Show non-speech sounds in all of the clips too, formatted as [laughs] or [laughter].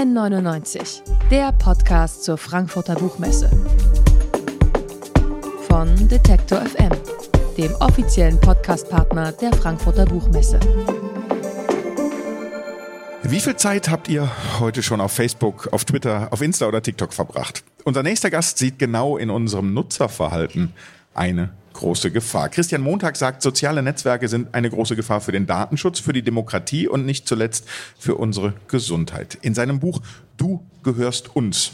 N99, der Podcast zur Frankfurter Buchmesse. Von Detektor FM, dem offiziellen Podcastpartner der Frankfurter Buchmesse. Wie viel Zeit habt ihr heute schon auf Facebook, auf Twitter, auf Insta oder TikTok verbracht? Unser nächster Gast sieht genau in unserem Nutzerverhalten eine große Gefahr. Christian Montag sagt, soziale Netzwerke sind eine große Gefahr für den Datenschutz, für die Demokratie und nicht zuletzt für unsere Gesundheit. In seinem Buch Du gehörst uns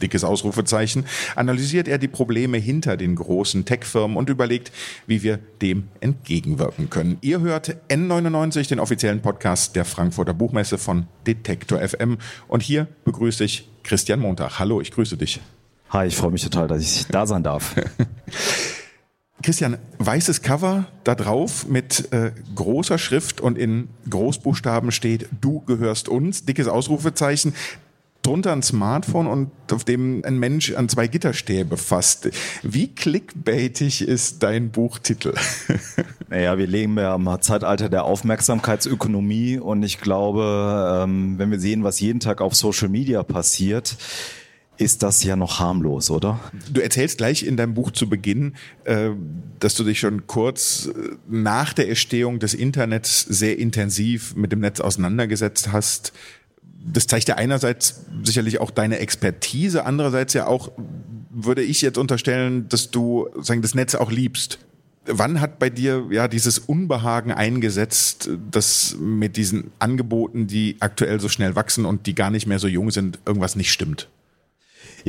dickes Ausrufezeichen, analysiert er die Probleme hinter den großen Tech-Firmen und überlegt, wie wir dem entgegenwirken können. Ihr hört N99, den offiziellen Podcast der Frankfurter Buchmesse von Detektor FM. Und hier begrüße ich Christian Montag. Hallo, ich grüße dich. Hi, ich freue mich total, dass ich da sein darf. [laughs] Christian, weißes Cover da drauf mit äh, großer Schrift und in Großbuchstaben steht, du gehörst uns, dickes Ausrufezeichen. Drunter ein Smartphone und auf dem ein Mensch an zwei Gitterstäbe fasst. Wie clickbaitig ist dein Buchtitel? [laughs] Naja, wir leben ja im Zeitalter der Aufmerksamkeitsökonomie und ich glaube, ähm, wenn wir sehen, was jeden Tag auf Social Media passiert, ist das ja noch harmlos, oder? Du erzählst gleich in deinem Buch zu Beginn, äh, dass du dich schon kurz äh, nach der Erstehung des Internets sehr intensiv mit dem Netz auseinandergesetzt hast. Das zeigt ja einerseits sicherlich auch deine Expertise, andererseits ja auch, würde ich jetzt unterstellen, dass du sagen, das Netz auch liebst. Wann hat bei dir ja dieses Unbehagen eingesetzt, dass mit diesen Angeboten, die aktuell so schnell wachsen und die gar nicht mehr so jung sind, irgendwas nicht stimmt?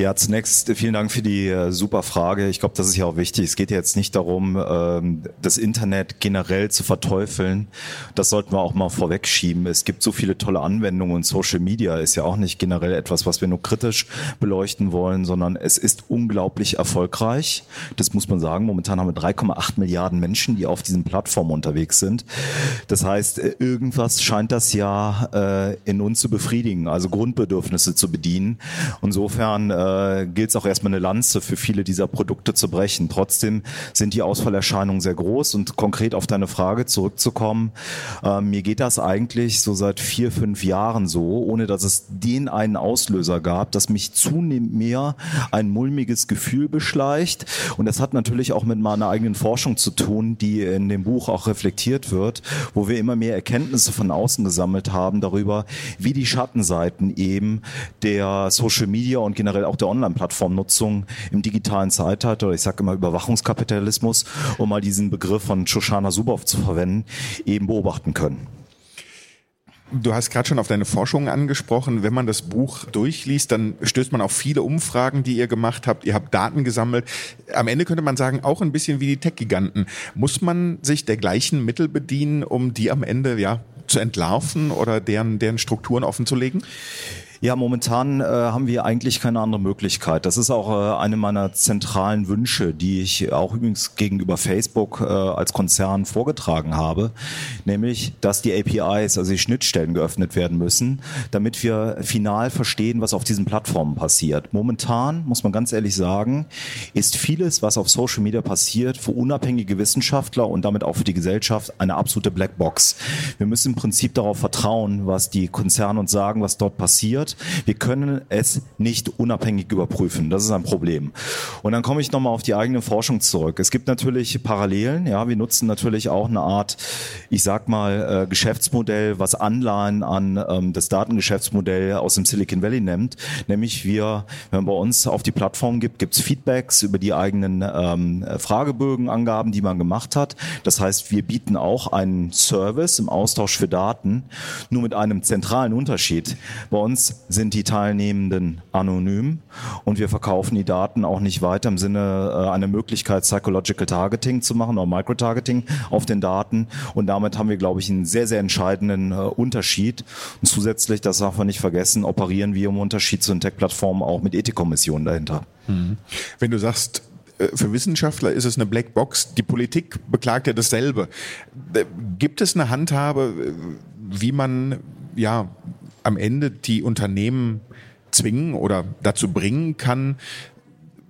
Ja, zunächst vielen Dank für die äh, super Frage. Ich glaube, das ist ja auch wichtig. Es geht jetzt nicht darum, ähm, das Internet generell zu verteufeln. Das sollten wir auch mal vorwegschieben. Es gibt so viele tolle Anwendungen und Social Media ist ja auch nicht generell etwas, was wir nur kritisch beleuchten wollen, sondern es ist unglaublich erfolgreich. Das muss man sagen. Momentan haben wir 3,8 Milliarden Menschen, die auf diesen Plattformen unterwegs sind. Das heißt, äh, irgendwas scheint das ja äh, in uns zu befriedigen, also Grundbedürfnisse zu bedienen. Insofern äh, äh, gilt es auch erstmal eine Lanze für viele dieser Produkte zu brechen. Trotzdem sind die Ausfallerscheinungen sehr groß und konkret auf deine Frage zurückzukommen, äh, mir geht das eigentlich so seit vier, fünf Jahren so, ohne dass es den einen Auslöser gab, dass mich zunehmend mehr ein mulmiges Gefühl beschleicht. Und das hat natürlich auch mit meiner eigenen Forschung zu tun, die in dem Buch auch reflektiert wird, wo wir immer mehr Erkenntnisse von außen gesammelt haben darüber, wie die Schattenseiten eben der Social Media und generell auch der Online-Plattformnutzung im digitalen Zeitalter, oder ich sage immer Überwachungskapitalismus, um mal diesen Begriff von Shoshana Zuboff zu verwenden, eben beobachten können. Du hast gerade schon auf deine Forschung angesprochen. Wenn man das Buch durchliest, dann stößt man auf viele Umfragen, die ihr gemacht habt. Ihr habt Daten gesammelt. Am Ende könnte man sagen, auch ein bisschen wie die Tech-Giganten. Muss man sich der gleichen Mittel bedienen, um die am Ende ja zu entlarven oder deren, deren Strukturen offenzulegen? Ja, momentan äh, haben wir eigentlich keine andere Möglichkeit. Das ist auch äh, eine meiner zentralen Wünsche, die ich auch übrigens gegenüber Facebook äh, als Konzern vorgetragen habe, nämlich, dass die APIs, also die Schnittstellen geöffnet werden müssen, damit wir final verstehen, was auf diesen Plattformen passiert. Momentan, muss man ganz ehrlich sagen, ist vieles, was auf Social Media passiert, für unabhängige Wissenschaftler und damit auch für die Gesellschaft eine absolute Blackbox. Wir müssen im Prinzip darauf vertrauen, was die Konzerne uns sagen, was dort passiert wird. Wir können es nicht unabhängig überprüfen. Das ist ein Problem. Und dann komme ich nochmal auf die eigene Forschung zurück. Es gibt natürlich Parallelen. Ja, wir nutzen natürlich auch eine Art, ich sag mal, äh, Geschäftsmodell, was Anleihen an ähm, das Datengeschäftsmodell aus dem Silicon Valley nimmt. Nämlich wir, wenn man bei uns auf die Plattform gibt, gibt es Feedbacks über die eigenen ähm, Fragebögenangaben, die man gemacht hat. Das heißt, wir bieten auch einen Service im Austausch für Daten, nur mit einem zentralen Unterschied. Bei uns sind die Teilnehmenden anonym und wir verkaufen die Daten auch nicht weiter im Sinne äh, einer Möglichkeit, Psychological Targeting zu machen oder Microtargeting auf den Daten. Und damit haben wir, glaube ich, einen sehr, sehr entscheidenden äh, Unterschied. Und zusätzlich, das darf man nicht vergessen, operieren wir im Unterschied zu den Tech-Plattformen auch mit Ethikkommissionen dahinter. Mhm. Wenn du sagst, äh, für Wissenschaftler ist es eine Blackbox. Die Politik beklagt ja dasselbe. Äh, gibt es eine Handhabe, wie man ja am Ende die Unternehmen zwingen oder dazu bringen kann,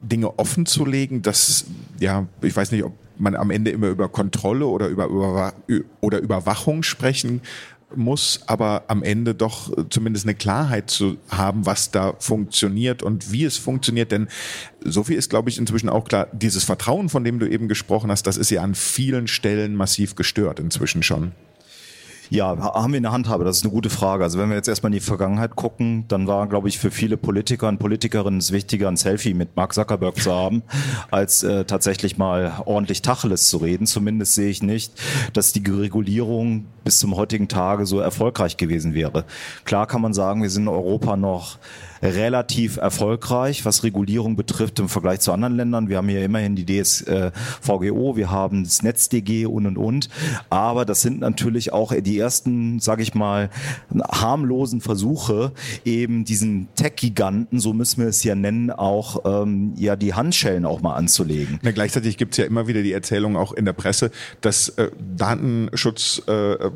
Dinge offen zu legen, dass, ja, ich weiß nicht, ob man am Ende immer über Kontrolle oder über, über oder Überwachung sprechen muss, aber am Ende doch zumindest eine Klarheit zu haben, was da funktioniert und wie es funktioniert. Denn so viel ist, glaube ich, inzwischen auch klar, dieses Vertrauen, von dem du eben gesprochen hast, das ist ja an vielen Stellen massiv gestört inzwischen schon. Ja, haben wir eine Handhabe? Das ist eine gute Frage. Also wenn wir jetzt erstmal in die Vergangenheit gucken, dann war, glaube ich, für viele Politiker und Politikerinnen es wichtiger, ein Selfie mit Mark Zuckerberg zu haben, [laughs] als äh, tatsächlich mal ordentlich Tacheles zu reden. Zumindest sehe ich nicht, dass die Regulierung bis zum heutigen Tage so erfolgreich gewesen wäre. Klar kann man sagen, wir sind in Europa noch relativ erfolgreich, was Regulierung betrifft im Vergleich zu anderen Ländern. Wir haben hier immerhin die DSVGO, wir haben das NetzDG und und und. Aber das sind natürlich auch die ersten, sage ich mal, harmlosen Versuche, eben diesen Tech-Giganten, so müssen wir es ja nennen, auch ähm, ja die Handschellen auch mal anzulegen. Na, gleichzeitig gibt es ja immer wieder die Erzählung auch in der Presse, dass äh, Datenschutz äh,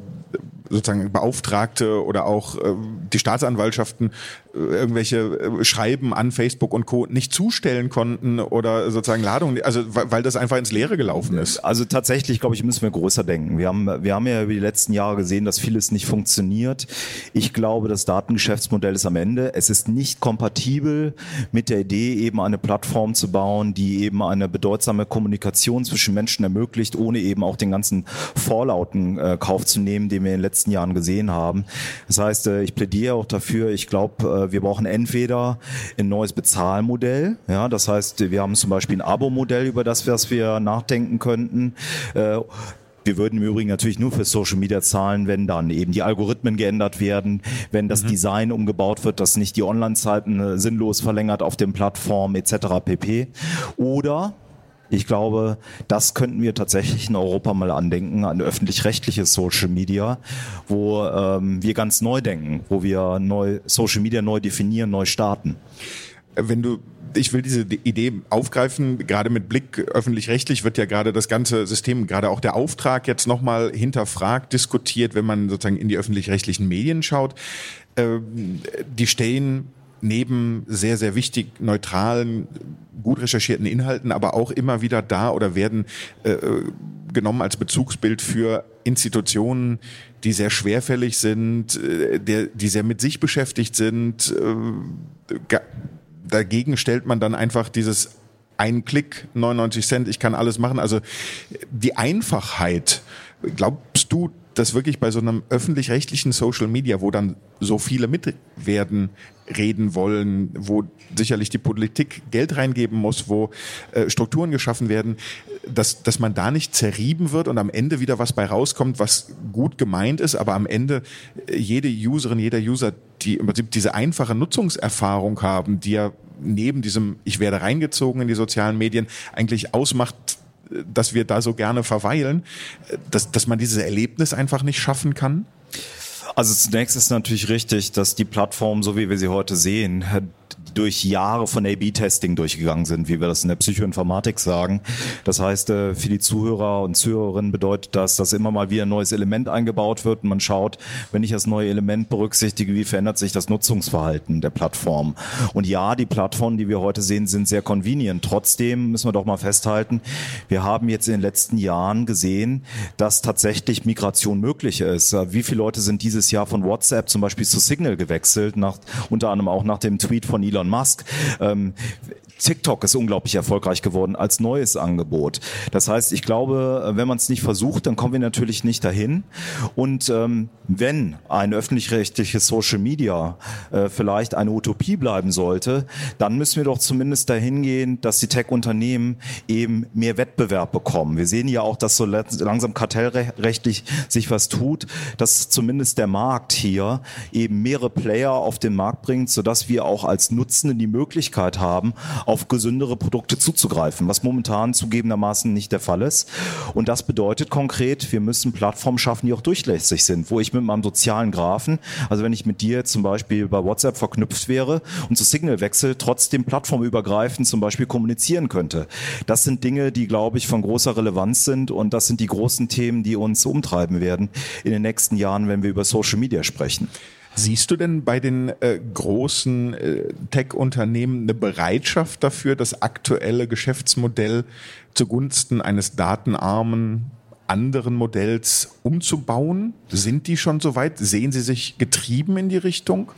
sozusagen Beauftragte oder auch äh, die Staatsanwaltschaften äh, irgendwelche äh, Schreiben an Facebook und Co. nicht zustellen konnten oder sozusagen Ladungen, also weil das einfach ins Leere gelaufen ist. Also tatsächlich, glaube ich, müssen wir größer denken. Wir haben, wir haben ja über die letzten Jahre gesehen, dass vieles nicht funktioniert. Ich glaube, das Datengeschäftsmodell ist am Ende. Es ist nicht kompatibel mit der Idee, eben eine Plattform zu bauen, die eben eine bedeutsame Kommunikation zwischen Menschen ermöglicht, ohne eben auch den ganzen Vorlauten äh, Kauf zu nehmen, den wir in den letzten Jahren gesehen haben. Das heißt, äh, ich plädiere auch dafür, ich glaube, äh, wir brauchen entweder ein neues Bezahlmodell, ja, das heißt, wir haben zum Beispiel ein Abo-Modell, über das wir nachdenken könnten. Äh, wir würden im Übrigen natürlich nur für Social Media zahlen, wenn dann eben die Algorithmen geändert werden, wenn das mhm. Design umgebaut wird, dass nicht die Online-Zeiten sinnlos verlängert auf den Plattformen etc. pp. Oder ich glaube, das könnten wir tatsächlich in Europa mal andenken, an öffentlich-rechtliche Social Media, wo ähm, wir ganz neu denken, wo wir neu Social Media neu definieren, neu starten. Wenn du ich will diese Idee aufgreifen, gerade mit Blick öffentlich-rechtlich wird ja gerade das ganze System, gerade auch der Auftrag jetzt nochmal hinterfragt, diskutiert, wenn man sozusagen in die öffentlich-rechtlichen Medien schaut. Ähm, die stehen neben sehr, sehr wichtig neutralen, gut recherchierten Inhalten, aber auch immer wieder da oder werden äh, genommen als Bezugsbild für Institutionen, die sehr schwerfällig sind, äh, der, die sehr mit sich beschäftigt sind. Äh, dagegen stellt man dann einfach dieses ein Klick, 99 Cent, ich kann alles machen. Also die Einfachheit, glaubst du, dass wirklich bei so einem öffentlich-rechtlichen Social Media, wo dann so viele mitwerden, reden wollen, wo sicherlich die Politik Geld reingeben muss, wo äh, Strukturen geschaffen werden, dass, dass man da nicht zerrieben wird und am Ende wieder was bei rauskommt, was gut gemeint ist, aber am Ende äh, jede Userin, jeder User, die im Prinzip diese einfache Nutzungserfahrung haben, die ja neben diesem Ich werde reingezogen in die sozialen Medien eigentlich ausmacht, dass wir da so gerne verweilen, dass, dass man dieses Erlebnis einfach nicht schaffen kann? Also zunächst ist natürlich richtig, dass die Plattform, so wie wir sie heute sehen, durch Jahre von A-B-Testing durchgegangen sind, wie wir das in der Psychoinformatik sagen. Das heißt, äh, für die Zuhörer und Zuhörerinnen bedeutet das, dass immer mal wieder ein neues Element eingebaut wird und man schaut, wenn ich das neue Element berücksichtige, wie verändert sich das Nutzungsverhalten der Plattform. Und ja, die Plattformen, die wir heute sehen, sind sehr convenient. Trotzdem müssen wir doch mal festhalten, wir haben jetzt in den letzten Jahren gesehen, dass tatsächlich Migration möglich ist. Wie viele Leute sind dieses Jahr von WhatsApp zum Beispiel zu Signal gewechselt, nach, unter anderem auch nach dem Tweet von Elon Musk. Ähm, TikTok ist unglaublich erfolgreich geworden als neues Angebot. Das heißt, ich glaube, wenn man es nicht versucht, dann kommen wir natürlich nicht dahin. Und ähm, wenn ein öffentlich-rechtliches Social Media äh, vielleicht eine Utopie bleiben sollte, dann müssen wir doch zumindest dahin gehen, dass die Tech-Unternehmen eben mehr Wettbewerb bekommen. Wir sehen ja auch, dass so langsam kartellrechtlich sich was tut, dass zumindest der Markt hier eben mehrere Player auf den Markt bringt, sodass wir auch als Nutzende die Möglichkeit haben, auf gesündere Produkte zuzugreifen, was momentan zugegebenermaßen nicht der Fall ist. Und das bedeutet konkret, wir müssen Plattformen schaffen, die auch durchlässig sind, wo ich mit meinem sozialen Graphen, also wenn ich mit dir zum Beispiel bei WhatsApp verknüpft wäre und zu Signal wechsel, trotzdem plattformübergreifend zum Beispiel kommunizieren könnte. Das sind Dinge, die, glaube ich, von großer Relevanz sind und das sind die großen Themen, die uns umtreiben werden in den nächsten Jahren, wenn wir über Social Media sprechen. Siehst du denn bei den äh, großen äh, Tech-Unternehmen eine Bereitschaft dafür, das aktuelle Geschäftsmodell zugunsten eines datenarmen anderen Modells umzubauen? Sind die schon so weit? Sehen Sie sich getrieben in die Richtung?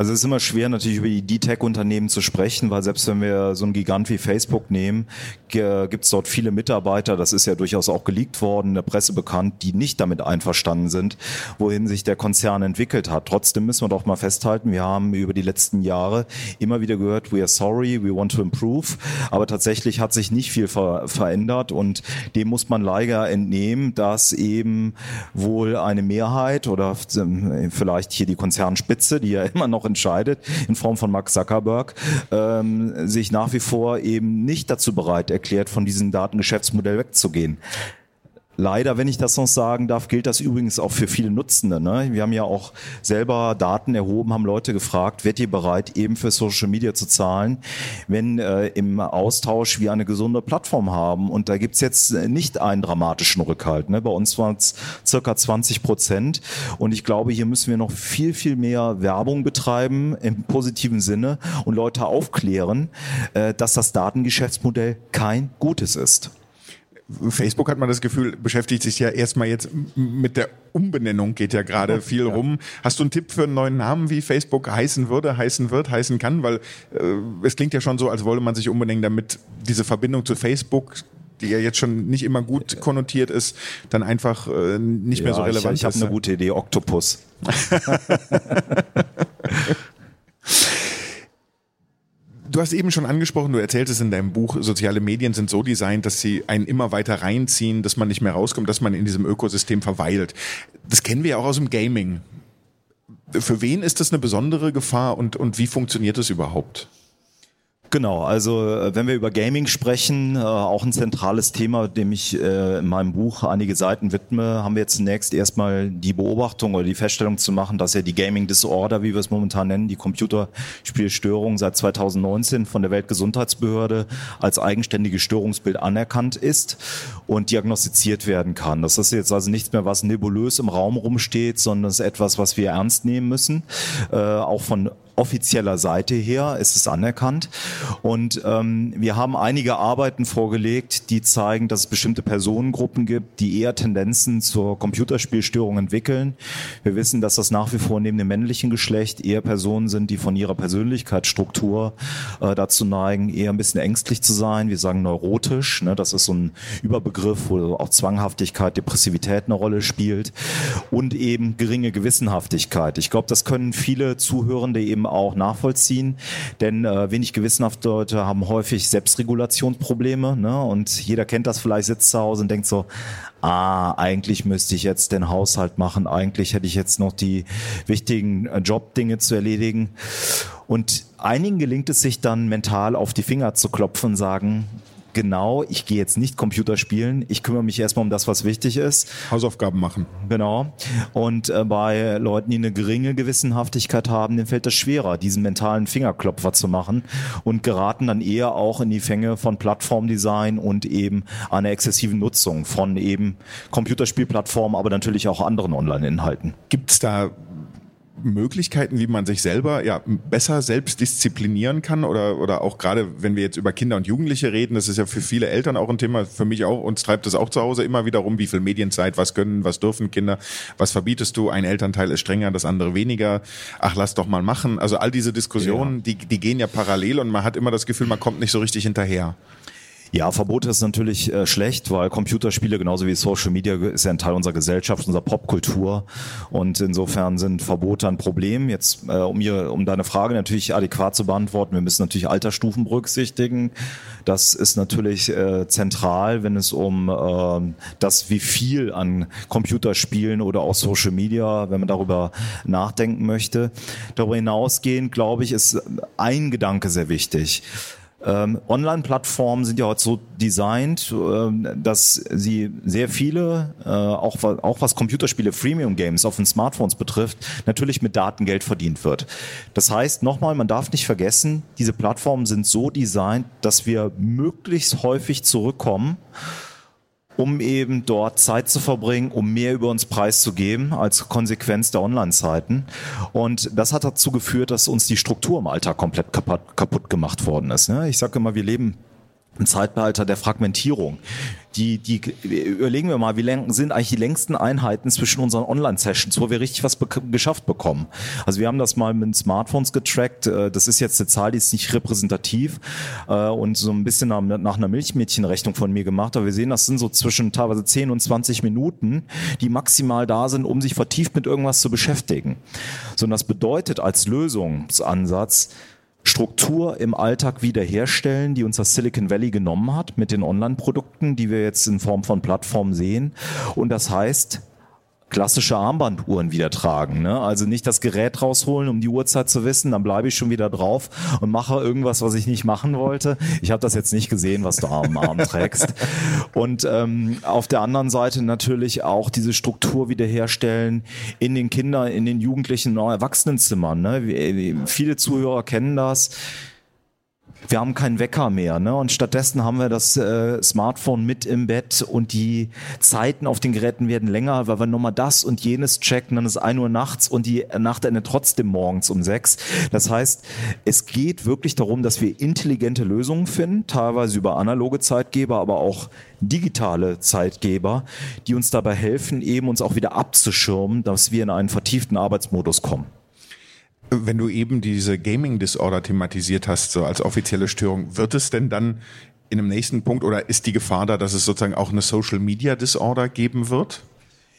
Also es ist immer schwer natürlich über die D-Tech-Unternehmen zu sprechen, weil selbst wenn wir so einen Gigant wie Facebook nehmen, gibt es dort viele Mitarbeiter, das ist ja durchaus auch geleakt worden, in der Presse bekannt, die nicht damit einverstanden sind, wohin sich der Konzern entwickelt hat. Trotzdem müssen wir doch mal festhalten, wir haben über die letzten Jahre immer wieder gehört, we are sorry, we want to improve, aber tatsächlich hat sich nicht viel ver verändert und dem muss man leider entnehmen, dass eben wohl eine Mehrheit oder vielleicht hier die Konzernspitze, die ja [laughs] immer noch entscheidet, in Form von Mark Zuckerberg, ähm, sich nach wie vor eben nicht dazu bereit erklärt, von diesem Datengeschäftsmodell wegzugehen. Leider, wenn ich das noch sagen darf, gilt das übrigens auch für viele Nutzende. Ne? Wir haben ja auch selber Daten erhoben, haben Leute gefragt, werdet ihr bereit, eben für Social Media zu zahlen, wenn äh, im Austausch wir eine gesunde Plattform haben. Und da gibt's jetzt nicht einen dramatischen Rückhalt. Ne? Bei uns waren es circa 20 Prozent. Und ich glaube, hier müssen wir noch viel, viel mehr Werbung betreiben im positiven Sinne und Leute aufklären, äh, dass das Datengeschäftsmodell kein gutes ist. Facebook hat man das Gefühl, beschäftigt sich ja erstmal jetzt mit der Umbenennung, geht ja gerade viel ja. rum. Hast du einen Tipp für einen neuen Namen, wie Facebook heißen würde, heißen wird, heißen kann? Weil äh, es klingt ja schon so, als wolle man sich umbenennen, damit diese Verbindung zu Facebook die ja jetzt schon nicht immer gut konnotiert ist, dann einfach äh, nicht ja, mehr so relevant ich, ich ist. Ich habe eine gute Idee, Octopus. [laughs] [laughs] Du hast eben schon angesprochen, du erzählst es in deinem Buch, soziale Medien sind so designt, dass sie einen immer weiter reinziehen, dass man nicht mehr rauskommt, dass man in diesem Ökosystem verweilt. Das kennen wir ja auch aus dem Gaming. Für wen ist das eine besondere Gefahr und, und wie funktioniert das überhaupt? Genau, also äh, wenn wir über Gaming sprechen, äh, auch ein zentrales Thema, dem ich äh, in meinem Buch einige Seiten widme, haben wir zunächst erstmal die Beobachtung oder die Feststellung zu machen, dass ja die Gaming Disorder, wie wir es momentan nennen, die Computerspielstörung seit 2019 von der Weltgesundheitsbehörde als eigenständiges Störungsbild anerkannt ist und diagnostiziert werden kann. Das ist jetzt also nichts mehr, was nebulös im Raum rumsteht, sondern es ist etwas, was wir ernst nehmen müssen, auch von offizieller Seite her ist es anerkannt. Und ähm, wir haben einige Arbeiten vorgelegt, die zeigen, dass es bestimmte Personengruppen gibt, die eher Tendenzen zur Computerspielstörung entwickeln. Wir wissen, dass das nach wie vor neben dem männlichen Geschlecht eher Personen sind, die von ihrer Persönlichkeitsstruktur äh, dazu neigen, eher ein bisschen ängstlich zu sein. Wir sagen neurotisch. Ne? Das ist so ein Überbegriff, wo auch Zwanghaftigkeit, Depressivität eine Rolle spielt und eben geringe Gewissenhaftigkeit. Ich glaube, das können viele Zuhörende eben auch nachvollziehen, denn äh, wenig gewissenhafte Leute haben häufig Selbstregulationsprobleme ne? und jeder kennt das vielleicht, sitzt zu Hause und denkt so, ah, eigentlich müsste ich jetzt den Haushalt machen, eigentlich hätte ich jetzt noch die wichtigen äh, Jobdinge zu erledigen. Und einigen gelingt es sich dann mental auf die Finger zu klopfen und sagen, genau, ich gehe jetzt nicht Computer spielen, ich kümmere mich erstmal um das, was wichtig ist. Hausaufgaben machen. Genau. Und äh, bei Leuten, die eine geringe Gewissenhaftigkeit haben, denen fällt es schwerer, diesen mentalen Fingerklopfer zu machen und geraten dann eher auch in die Fänge von Plattformdesign und eben einer exzessiven Nutzung von eben Computerspielplattformen, aber natürlich auch anderen Online-Inhalten. Gibt es da Möglichkeiten, wie man sich selber ja besser selbst disziplinieren kann oder oder auch gerade wenn wir jetzt über Kinder und Jugendliche reden, das ist ja für viele Eltern auch ein Thema, für mich auch uns treibt das auch zu Hause immer wieder rum, wie viel Medienzeit, was können, was dürfen Kinder, was verbietest du? Ein Elternteil ist strenger, das andere weniger. Ach, lass doch mal machen. Also all diese Diskussionen, ja. die die gehen ja parallel und man hat immer das Gefühl, man kommt nicht so richtig hinterher. Ja, Verbote ist natürlich äh, schlecht, weil Computerspiele genauso wie Social Media ist ja ein Teil unserer Gesellschaft, unserer Popkultur und insofern sind Verbote ein Problem. Jetzt, äh, um, hier, um deine Frage natürlich adäquat zu beantworten, wir müssen natürlich Altersstufen berücksichtigen. Das ist natürlich äh, zentral, wenn es um äh, das, wie viel an Computerspielen oder auch Social Media, wenn man darüber nachdenken möchte. Darüber hinausgehend, glaube ich, ist ein Gedanke sehr wichtig. Ähm, Online-Plattformen sind ja heute so designt, äh, dass sie sehr viele, äh, auch, auch was Computerspiele, Freemium-Games auf den Smartphones betrifft, natürlich mit Daten Geld verdient wird. Das heißt, nochmal, man darf nicht vergessen, diese Plattformen sind so designt, dass wir möglichst häufig zurückkommen um eben dort Zeit zu verbringen, um mehr über uns preiszugeben als Konsequenz der Online-Zeiten. Und das hat dazu geführt, dass uns die Struktur im Alltag komplett kaputt, kaputt gemacht worden ist. Ne? Ich sage immer, wir leben im Zeitbehalter der Fragmentierung. Die, die, überlegen wir mal, wie lang sind eigentlich die längsten Einheiten zwischen unseren Online-Sessions, wo wir richtig was be geschafft bekommen. Also wir haben das mal mit Smartphones getrackt. Äh, das ist jetzt eine Zahl, die ist nicht repräsentativ äh, und so ein bisschen nach, nach einer Milchmädchenrechnung von mir gemacht. Aber wir sehen, das sind so zwischen teilweise 10 und 20 Minuten, die maximal da sind, um sich vertieft mit irgendwas zu beschäftigen. So, und das bedeutet als Lösungsansatz, Struktur im Alltag wiederherstellen, die uns das Silicon Valley genommen hat mit den Online-Produkten, die wir jetzt in Form von Plattformen sehen. Und das heißt, klassische Armbanduhren wieder tragen. Ne? Also nicht das Gerät rausholen, um die Uhrzeit zu wissen, dann bleibe ich schon wieder drauf und mache irgendwas, was ich nicht machen wollte. Ich habe das jetzt nicht gesehen, was du am Arm trägst. Und ähm, auf der anderen Seite natürlich auch diese Struktur wiederherstellen in den Kindern, in den Jugendlichen und Erwachsenenzimmern. Ne? Viele Zuhörer kennen das wir haben keinen Wecker mehr. Ne? Und stattdessen haben wir das äh, Smartphone mit im Bett und die Zeiten auf den Geräten werden länger, weil wir nochmal das und jenes checken. Dann ist ein Uhr nachts und die Nacht endet trotzdem morgens um sechs. Das heißt, es geht wirklich darum, dass wir intelligente Lösungen finden, teilweise über analoge Zeitgeber, aber auch digitale Zeitgeber, die uns dabei helfen, eben uns auch wieder abzuschirmen, dass wir in einen vertieften Arbeitsmodus kommen. Wenn du eben diese Gaming Disorder thematisiert hast, so als offizielle Störung, wird es denn dann in einem nächsten Punkt oder ist die Gefahr da, dass es sozusagen auch eine Social Media Disorder geben wird?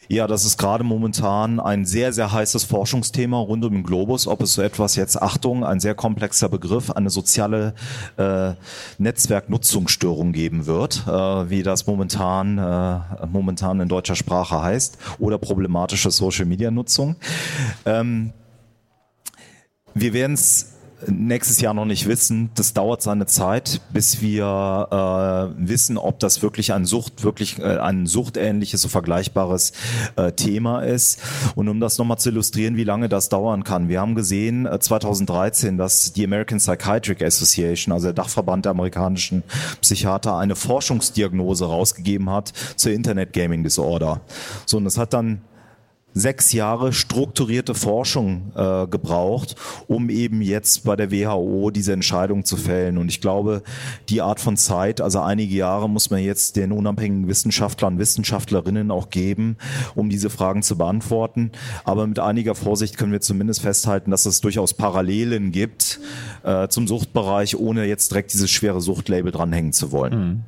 Ja, das ist gerade momentan ein sehr, sehr heißes Forschungsthema rund um den Globus, ob es so etwas jetzt, Achtung, ein sehr komplexer Begriff, eine soziale äh, Netzwerknutzungsstörung geben wird, äh, wie das momentan, äh, momentan in deutscher Sprache heißt, oder problematische Social-Media-Nutzung. Ähm, wir werden es nächstes Jahr noch nicht wissen. Das dauert seine Zeit, bis wir äh, wissen, ob das wirklich ein Sucht, wirklich äh, ein suchtähnliches, so vergleichbares äh, Thema ist. Und um das nochmal zu illustrieren, wie lange das dauern kann. Wir haben gesehen äh, 2013, dass die American Psychiatric Association, also der Dachverband der amerikanischen Psychiater, eine Forschungsdiagnose rausgegeben hat zur Internet Gaming Disorder. So, und das hat dann sechs Jahre strukturierte Forschung äh, gebraucht, um eben jetzt bei der WHO diese Entscheidung zu fällen. Und ich glaube, die Art von Zeit, also einige Jahre muss man jetzt den unabhängigen Wissenschaftlern, Wissenschaftlerinnen auch geben, um diese Fragen zu beantworten. Aber mit einiger Vorsicht können wir zumindest festhalten, dass es durchaus Parallelen gibt äh, zum Suchtbereich, ohne jetzt direkt dieses schwere Suchtlabel dranhängen zu wollen. Mhm.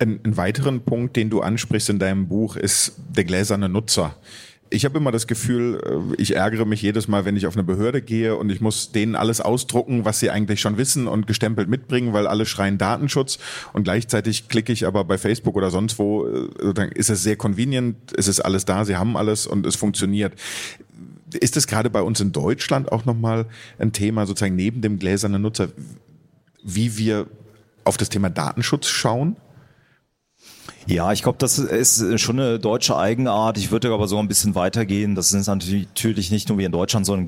Ein, ein weiteren Punkt, den du ansprichst in deinem Buch, ist der gläserne Nutzer ich habe immer das Gefühl, äh, ich ärgere mich jedes Mal, wenn ich auf eine Behörde gehe und ich muss denen alles ausdrucken, was sie eigentlich schon wissen und gestempelt mitbringen, weil alle schreien Datenschutz und gleichzeitig klicke ich aber bei Facebook oder sonst wo, äh, ist es sehr convenient, es ist alles da, sie haben alles und es funktioniert. Ist es gerade bei uns in Deutschland auch nochmal ein Thema, sozusagen neben dem gläsernen Nutzer, wie wir auf das Thema Datenschutz schauen? Ja, ich glaube, das ist schon eine deutsche Eigenart. Ich würde aber so ein bisschen weitergehen. Das ist natürlich nicht nur wie in Deutschland, sondern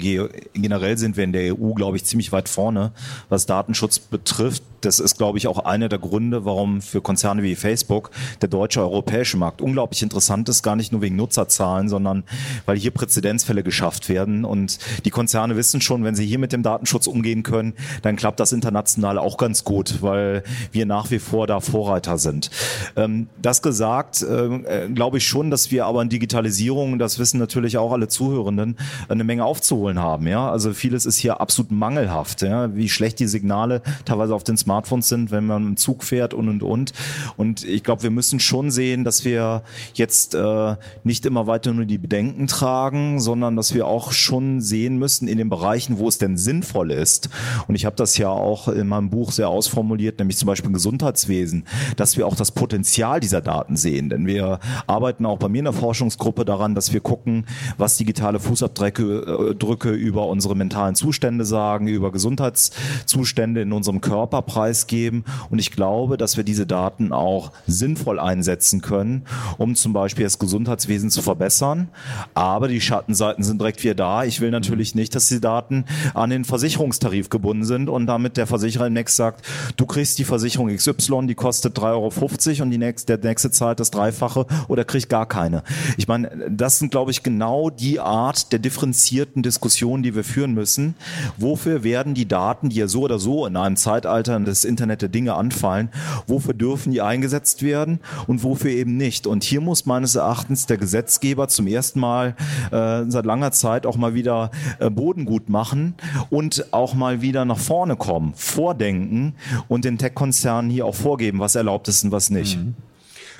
generell sind wir in der EU, glaube ich, ziemlich weit vorne, was Datenschutz betrifft. Das ist, glaube ich, auch einer der Gründe, warum für Konzerne wie Facebook der deutsche europäische Markt unglaublich interessant ist, gar nicht nur wegen Nutzerzahlen, sondern weil hier Präzedenzfälle geschafft werden. Und die Konzerne wissen schon, wenn sie hier mit dem Datenschutz umgehen können, dann klappt das international auch ganz gut, weil wir nach wie vor da Vorreiter sind. Ähm, das gesagt, äh, glaube ich schon, dass wir aber in Digitalisierung, das wissen natürlich auch alle Zuhörenden, eine Menge aufzuholen haben. Ja, also vieles ist hier absolut mangelhaft. Ja, wie schlecht die Signale teilweise auf den Smartphones sind, wenn man im Zug fährt und und und. Und ich glaube, wir müssen schon sehen, dass wir jetzt äh, nicht immer weiter nur die Bedenken tragen, sondern dass wir auch schon sehen müssen in den Bereichen, wo es denn sinnvoll ist. Und ich habe das ja auch in meinem Buch sehr ausformuliert, nämlich zum Beispiel Gesundheitswesen, dass wir auch das Potenzial dieser dieser Daten sehen. Denn wir arbeiten auch bei mir in der Forschungsgruppe daran, dass wir gucken, was digitale Fußabdrücke äh, über unsere mentalen Zustände sagen, über Gesundheitszustände in unserem Körper preisgeben. Und ich glaube, dass wir diese Daten auch sinnvoll einsetzen können, um zum Beispiel das Gesundheitswesen zu verbessern. Aber die Schattenseiten sind direkt wieder da. Ich will natürlich nicht, dass die Daten an den Versicherungstarif gebunden sind und damit der Versicherer im Next sagt, du kriegst die Versicherung XY, die kostet 3,50 Euro und die nächste, der nächste zahlt das Dreifache oder kriegt gar keine. Ich meine, das sind, glaube ich, genau die Art der differenzierten Diskussionen, die wir führen müssen. Wofür werden die Daten, die ja so oder so in einem Zeitalter des Internet der Dinge anfallen, wofür dürfen die eingesetzt werden und wofür eben nicht? Und hier muss meines Erachtens der Gesetzgeber zum ersten Mal äh, seit langer Zeit auch mal wieder äh, Boden machen und auch mal wieder nach vorne kommen, vordenken und den Tech-Konzernen hier auch vorgeben, was erlaubt ist und was nicht. Mhm.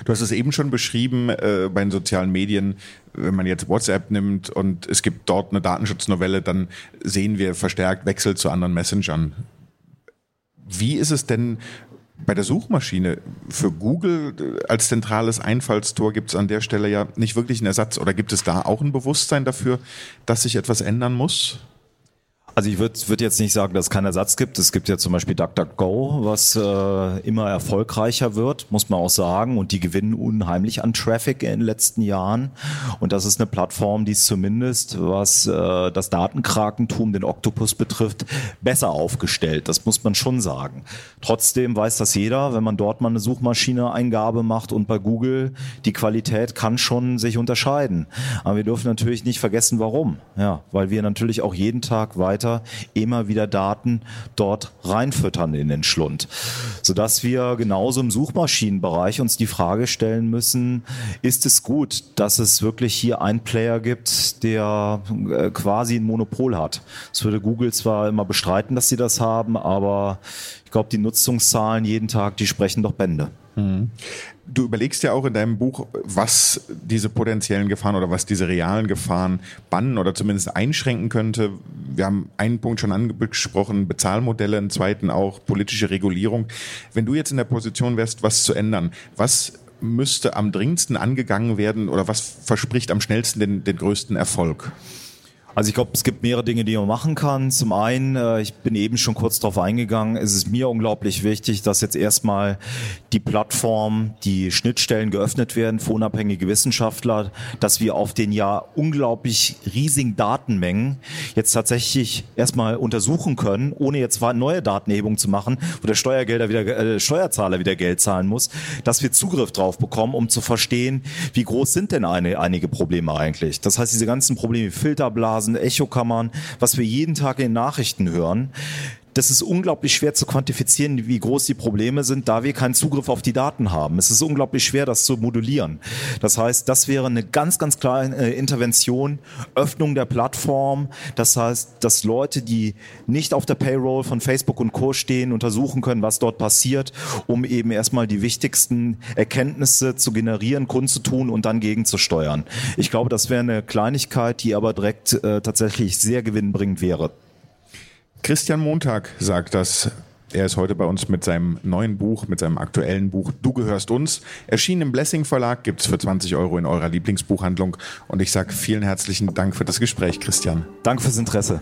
Du hast es eben schon beschrieben äh, bei den sozialen Medien, wenn man jetzt WhatsApp nimmt und es gibt dort eine Datenschutznovelle, dann sehen wir verstärkt Wechsel zu anderen Messengern. Wie ist es denn bei der Suchmaschine für Google als zentrales Einfallstor gibt es an der Stelle ja nicht wirklich einen Ersatz oder gibt es da auch ein Bewusstsein dafür, dass sich etwas ändern muss? Also ich würde würd jetzt nicht sagen, dass es keinen Ersatz gibt. Es gibt ja zum Beispiel DuckDuckGo, was äh, immer erfolgreicher wird, muss man auch sagen. Und die gewinnen unheimlich an Traffic in den letzten Jahren. Und das ist eine Plattform, die es zumindest, was äh, das Datenkrakentum, den Oktopus betrifft, besser aufgestellt. Das muss man schon sagen. Trotzdem weiß das jeder, wenn man dort mal eine Suchmaschine-Eingabe macht und bei Google, die Qualität kann schon sich unterscheiden. Aber wir dürfen natürlich nicht vergessen, warum. Ja, weil wir natürlich auch jeden Tag weiter weiter immer wieder Daten dort reinfüttern in den Schlund. Sodass wir genauso im Suchmaschinenbereich uns die Frage stellen müssen, ist es gut, dass es wirklich hier einen Player gibt, der äh, quasi ein Monopol hat? Das würde Google zwar immer bestreiten, dass sie das haben, aber ich glaube, die Nutzungszahlen jeden Tag, die sprechen doch Bände. Mhm. Du überlegst ja auch in deinem Buch, was diese potenziellen Gefahren oder was diese realen Gefahren bannen oder zumindest einschränken könnte. Wir haben einen Punkt schon angesprochen, Bezahlmodelle, einen zweiten auch politische Regulierung. Wenn du jetzt in der Position wärst, was zu ändern, was müsste am dringendsten angegangen werden oder was verspricht am schnellsten den, den größten Erfolg? Also ich glaube, es gibt mehrere Dinge, die man machen kann. Zum einen, äh, ich bin eben schon kurz darauf eingegangen, es ist mir unglaublich wichtig, dass jetzt erstmal die Plattform, die Schnittstellen geöffnet werden für unabhängige Wissenschaftler, dass wir auf den ja unglaublich riesigen Datenmengen jetzt tatsächlich erstmal untersuchen können, ohne jetzt neue Datenerhebungen zu machen, wo der Steuergelder wieder, äh, Steuerzahler wieder Geld zahlen muss, dass wir Zugriff drauf bekommen, um zu verstehen, wie groß sind denn eine, einige Probleme eigentlich. Das heißt, diese ganzen Probleme, Filterblasen, Phasen, Echokammern, was wir jeden Tag in den Nachrichten hören das ist unglaublich schwer zu quantifizieren, wie groß die Probleme sind, da wir keinen Zugriff auf die Daten haben. Es ist unglaublich schwer, das zu modulieren. Das heißt, das wäre eine ganz, ganz klare äh, Intervention, Öffnung der Plattform. Das heißt, dass Leute, die nicht auf der Payroll von Facebook und Co. stehen, untersuchen können, was dort passiert, um eben erstmal die wichtigsten Erkenntnisse zu generieren, kundzutun und dann gegenzusteuern. Ich glaube, das wäre eine Kleinigkeit, die aber direkt äh, tatsächlich sehr gewinnbringend wäre. Christian Montag sagt das. Er ist heute bei uns mit seinem neuen Buch, mit seinem aktuellen Buch Du gehörst uns. Erschienen im Blessing Verlag, gibt es für 20 Euro in eurer Lieblingsbuchhandlung. Und ich sage vielen herzlichen Dank für das Gespräch, Christian. Danke fürs Interesse.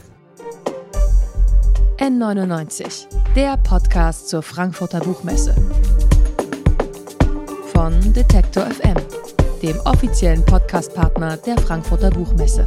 N99, der Podcast zur Frankfurter Buchmesse. Von Detektor FM, dem offiziellen Podcastpartner der Frankfurter Buchmesse.